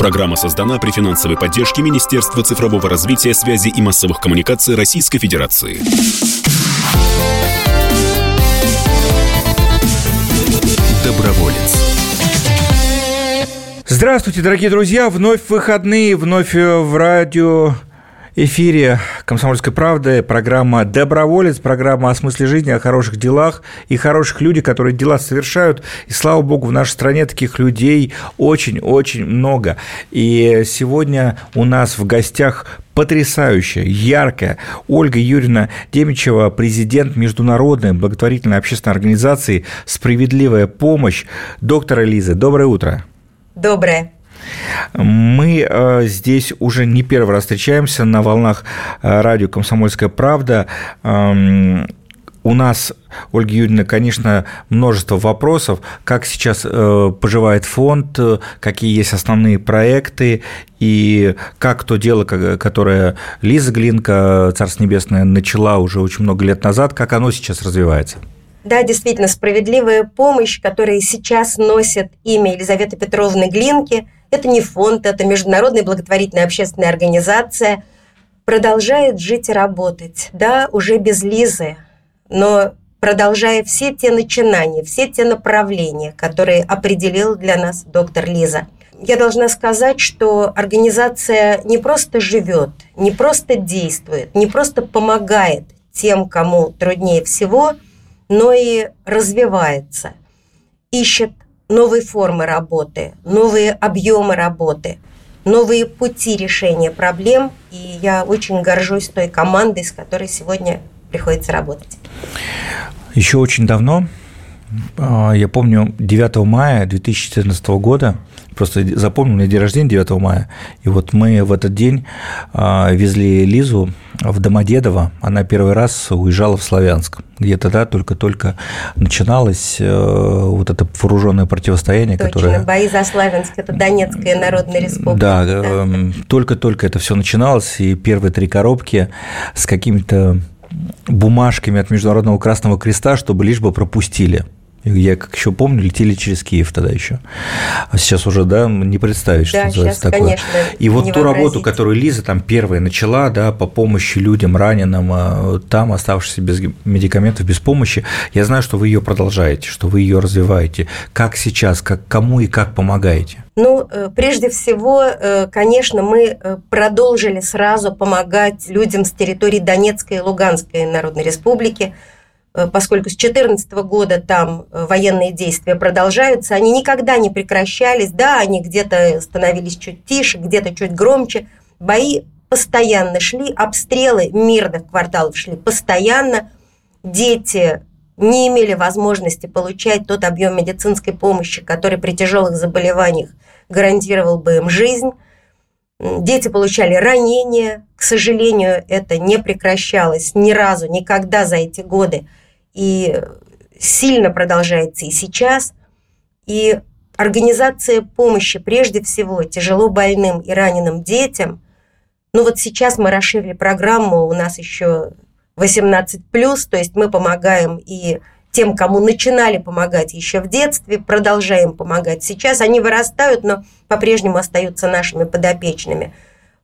Программа создана при финансовой поддержке Министерства цифрового развития, связи и массовых коммуникаций Российской Федерации. Доброволец. Здравствуйте, дорогие друзья! Вновь выходные, вновь в радио эфире «Комсомольской правды» программа «Доброволец», программа о смысле жизни, о хороших делах и хороших людях, которые дела совершают. И, слава богу, в нашей стране таких людей очень-очень много. И сегодня у нас в гостях потрясающая, яркая Ольга Юрьевна Демичева, президент Международной благотворительной общественной организации «Справедливая помощь». Доктор Элиза, доброе утро. Доброе. Мы э, здесь уже не первый раз встречаемся на волнах э, радио «Комсомольская правда». Эм, у нас, Ольга Юрьевна, конечно, множество вопросов, как сейчас э, поживает фонд, какие есть основные проекты, и как то дело, которое Лиза Глинка, Царство Небесное, начала уже очень много лет назад, как оно сейчас развивается? Да, действительно, справедливая помощь, которая сейчас носит имя Елизаветы Петровны Глинки, это не фонд, это международная благотворительная общественная организация, продолжает жить и работать. Да, уже без Лизы, но продолжая все те начинания, все те направления, которые определил для нас доктор Лиза. Я должна сказать, что организация не просто живет, не просто действует, не просто помогает тем, кому труднее всего – но и развивается, ищет новые формы работы, новые объемы работы, новые пути решения проблем. И я очень горжусь той командой, с которой сегодня приходится работать. Еще очень давно, а, я помню, 9 мая 2014 года просто запомнил, у меня день рождения 9 мая, и вот мы в этот день а, везли Лизу в Домодедово, она первый раз уезжала в Славянск, где тогда только-только начиналось э, вот это вооруженное противостояние, Точно, которое... бои за Славянск, это Донецкая Народная Республика. Да, да. Эм, только-только это все начиналось, и первые три коробки с какими-то бумажками от Международного Красного Креста, чтобы лишь бы пропустили. Я, как еще помню, летели через Киев тогда еще. А сейчас уже, да, не представить, что да, называется сейчас, такое. Конечно, и вот ту работу, которую Лиза там первая начала, да, по помощи людям раненым, а, там оставшихся без медикаментов, без помощи, я знаю, что вы ее продолжаете, что вы ее развиваете. Как сейчас, как кому и как помогаете? Ну, э, прежде всего, э, конечно, мы э, продолжили сразу помогать людям с территории Донецкой и Луганской Народной Республики, поскольку с 2014 года там э, военные действия продолжаются, они никогда не прекращались, да, они где-то становились чуть тише, где-то чуть громче, бои постоянно шли, обстрелы мирных кварталов шли постоянно, дети не имели возможности получать тот объем медицинской помощи, который при тяжелых заболеваниях гарантировал бы им жизнь. Дети получали ранения, к сожалению, это не прекращалось ни разу, никогда за эти годы и сильно продолжается и сейчас. И организация помощи прежде всего тяжело больным и раненым детям. Ну вот сейчас мы расширили программу, у нас еще 18+, то есть мы помогаем и тем, кому начинали помогать еще в детстве, продолжаем помогать сейчас. Они вырастают, но по-прежнему остаются нашими подопечными.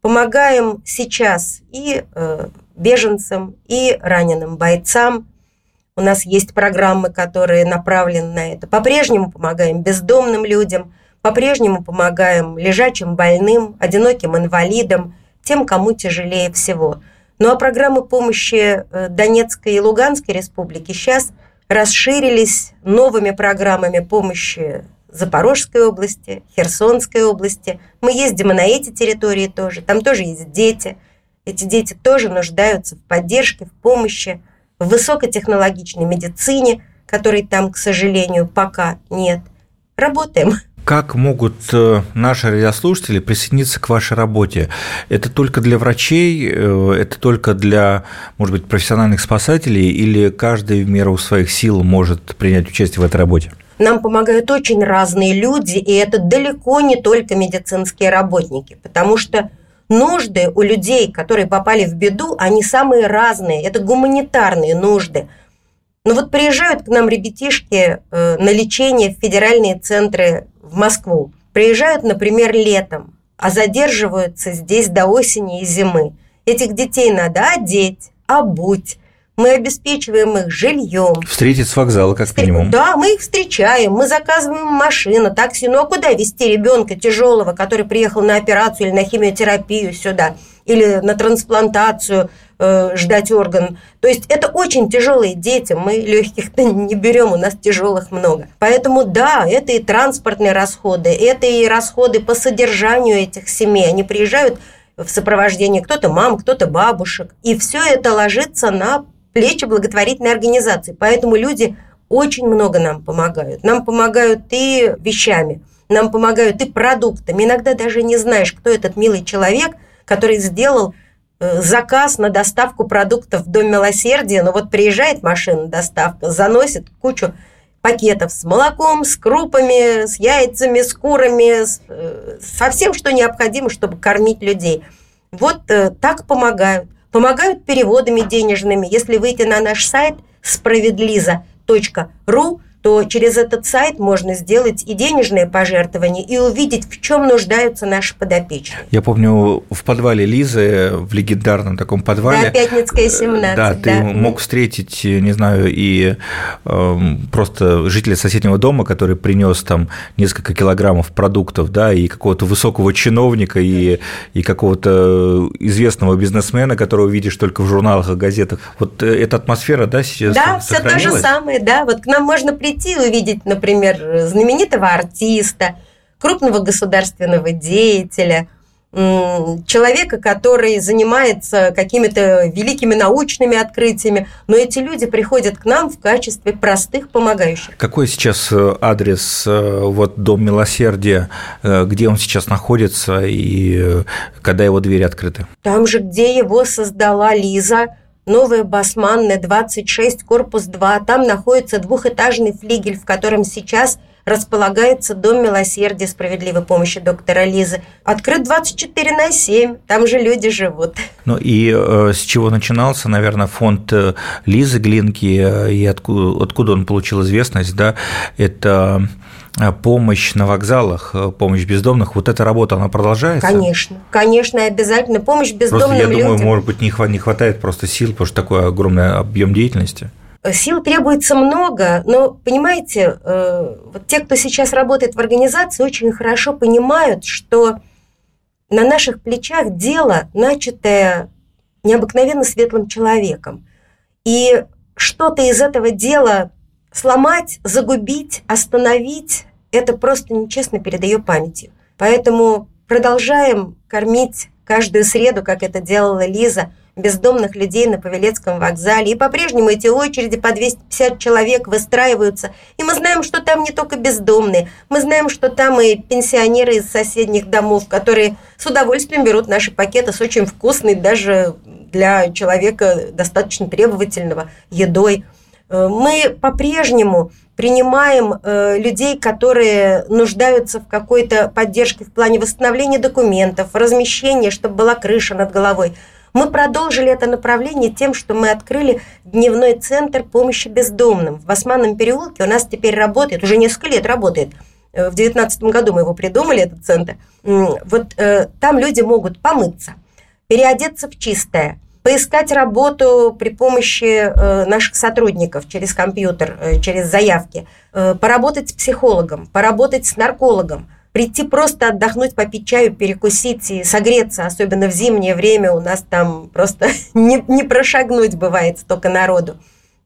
Помогаем сейчас и э, беженцам, и раненым бойцам – у нас есть программы, которые направлены на это. По-прежнему помогаем бездомным людям, по-прежнему помогаем лежачим больным, одиноким инвалидам, тем, кому тяжелее всего. Ну а программы помощи э, Донецкой и Луганской республики сейчас расширились новыми программами помощи Запорожской области, Херсонской области. Мы ездим и на эти территории тоже. Там тоже есть дети. Эти дети тоже нуждаются в поддержке, в помощи в высокотехнологичной медицине, которой там, к сожалению, пока нет. Работаем. Как могут э, наши радиослушатели присоединиться к вашей работе? Это только для врачей, э, это только для, может быть, профессиональных спасателей или каждый в меру своих сил может принять участие в этой работе? Нам помогают очень разные люди, и это далеко не только медицинские работники, потому что нужды у людей, которые попали в беду, они самые разные. Это гуманитарные нужды. Ну вот приезжают к нам ребятишки э, на лечение в федеральные центры в Москву. Приезжают, например, летом. а задерживаются здесь до осени и зимы. Этих детей надо одеть, обуть, мы обеспечиваем их жильем. Встретить с вокзала, как Встр... минимум. Да, мы их встречаем, мы заказываем машину, такси. Ну а куда везти ребенка тяжелого, который приехал на операцию или на химиотерапию сюда, или на трансплантацию, э, ждать орган. То есть это очень тяжелые дети, мы легких не берем, у нас тяжелых много. Поэтому да, это и транспортные расходы, это и расходы по содержанию этих семей. Они приезжают в сопровождении кто-то мам, кто-то бабушек. И все это ложится на плечи благотворительной организации. Поэтому люди очень много нам помогают. Нам помогают и вещами, нам помогают и продуктами. Иногда даже не знаешь, кто этот милый человек, который сделал заказ на доставку продуктов в Дом Милосердия, но вот приезжает машина доставка, заносит кучу пакетов с молоком, с крупами, с яйцами, с курами, с, э, со всем, что необходимо, чтобы кормить людей. Вот э, так помогают. Помогают переводами денежными. Если выйти на наш сайт справедлиза.ру, то через этот сайт можно сделать и денежные пожертвования, и увидеть, в чем нуждаются наши подопечные. Я помню, в подвале Лизы, в легендарном таком подвале... Да, Пятницкая, 17. Да, ты да. мог встретить, не знаю, и э, просто жителя соседнего дома, который принес там несколько килограммов продуктов, да, и какого-то высокого чиновника, и, и какого-то известного бизнесмена, которого видишь только в журналах и газетах. Вот э, эта атмосфера, да, сейчас Да, все то же самое, да. Вот к нам можно прийти прийти и увидеть, например, знаменитого артиста, крупного государственного деятеля, человека, который занимается какими-то великими научными открытиями, но эти люди приходят к нам в качестве простых помогающих. Какой сейчас э, адрес э, вот Дом Милосердия, э, где он сейчас находится и когда его двери открыты? Там же, где его создала Лиза, Новая Басманная, 26, корпус 2. Там находится двухэтажный флигель, в котором сейчас располагается Дом милосердия справедливой помощи доктора Лизы. Открыт 24 на 7, там же люди живут. Ну и э, с чего начинался, наверное, фонд э, Лизы Глинки, э, и откуда, откуда он получил известность, да, это помощь на вокзалах, э, помощь бездомных, вот эта работа, она продолжается? Конечно, конечно, обязательно. Помощь бездомным просто, я думаю, может быть, не хватает просто сил, потому что такой огромный объем деятельности. Сил требуется много, но, понимаете, э, вот те, кто сейчас работает в организации, очень хорошо понимают, что на наших плечах дело, начатое необыкновенно светлым человеком. И что-то из этого дела сломать, загубить, остановить – это просто нечестно перед ее памятью. Поэтому продолжаем кормить каждую среду, как это делала Лиза, бездомных людей на Павелецком вокзале. И по-прежнему эти очереди по 250 человек выстраиваются. И мы знаем, что там не только бездомные. Мы знаем, что там и пенсионеры из соседних домов, которые с удовольствием берут наши пакеты с очень вкусной, даже для человека достаточно требовательного, едой. Э, мы по-прежнему принимаем э, людей, которые нуждаются в какой-то поддержке в плане восстановления документов, размещения, чтобы была крыша над головой. Мы продолжили это направление тем, что мы открыли дневной центр помощи бездомным. В Османном переулке у нас теперь работает, уже несколько лет работает. Э, в 2019 году мы его придумали, этот центр. Вот там люди могут помыться, переодеться в чистое, поискать работу при помощи э, наших сотрудников через компьютер, э, через заявки, э, поработать с психологом, поработать с наркологом, прийти просто отдохнуть, попить чаю, перекусить и согреться, особенно в зимнее время у нас там просто не, не прошагнуть бывает столько народу.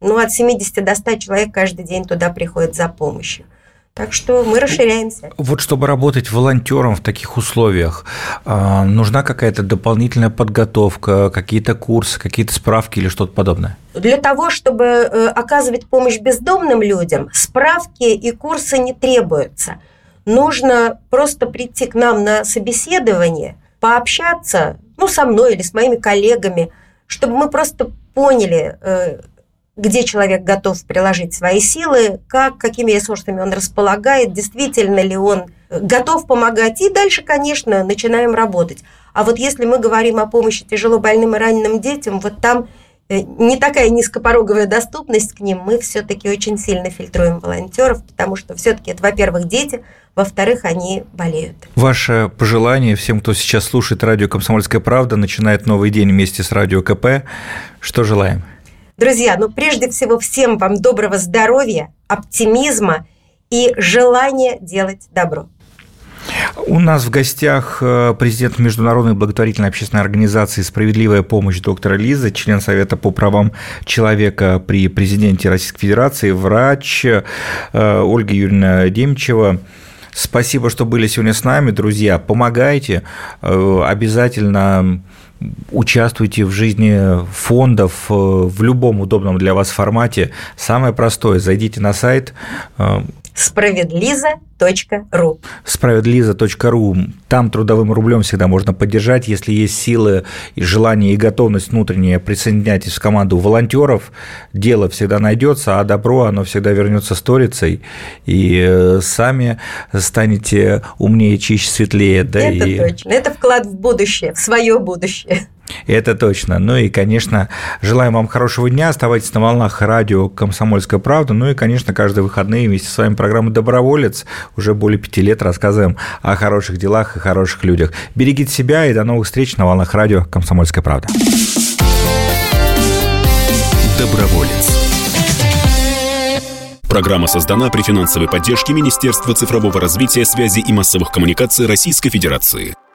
Ну, от 70 до 100 человек каждый день туда приходит за помощью. Так что мы расширяемся. Вот чтобы работать волонтером в таких условиях, а, нужна какая-то дополнительная подготовка, какие-то курсы, какие-то справки или что-то подобное? Для того, чтобы э, оказывать помощь бездомным людям, справки и курсы не требуются. Нужно просто прийти к нам на собеседование, пообщаться, ну, со мной или с моими коллегами, чтобы мы просто поняли, э, где человек готов приложить свои силы, как, какими ресурсами он располагает, действительно ли он готов помогать. И дальше, конечно, начинаем работать. А вот если мы говорим о помощи тяжело больным и раненым детям, вот там э, не такая низкопороговая доступность к ним, мы все-таки очень сильно фильтруем волонтеров, потому что все-таки это, во-первых, дети, во-вторых, они болеют. Ваше пожелание всем, кто сейчас слушает радио «Комсомольская правда», начинает новый день вместе с радио КП. Что желаем? Друзья, ну прежде всего всем вам доброго здоровья, оптимизма и желания делать добро. У нас в гостях э, президент Международной благотворительной общественной организации «Справедливая помощь» доктора Лиза, член Совета по правам человека при президенте Российской Федерации, врач э, Ольга Юрьевна Демчева. Спасибо, что были сегодня с нами, друзья. Помогайте, э, обязательно участвуйте в жизни фондов в любом удобном для вас формате. Самое простое, зайдите на сайт справедлиза.ру. Справедлиза.ру. Там трудовым рублем всегда можно поддержать. Если есть силы и желание и готовность внутренняя, присоединяйтесь в команду волонтеров. Дело всегда найдется, а добро оно всегда вернется сторицей. И э, сами станете умнее, чище, светлее. Да, Это и... точно. Это вклад в будущее, в свое будущее. Это точно. Ну и, конечно, желаем вам хорошего дня. Оставайтесь на волнах радио «Комсомольская правда». Ну и, конечно, каждые выходные вместе с вами программа «Доброволец». Уже более пяти лет рассказываем о хороших делах и хороших людях. Берегите себя и до новых встреч на волнах радио «Комсомольская правда». Доброволец. Программа создана при финансовой поддержке Министерства цифрового развития, связи и массовых коммуникаций Российской Федерации.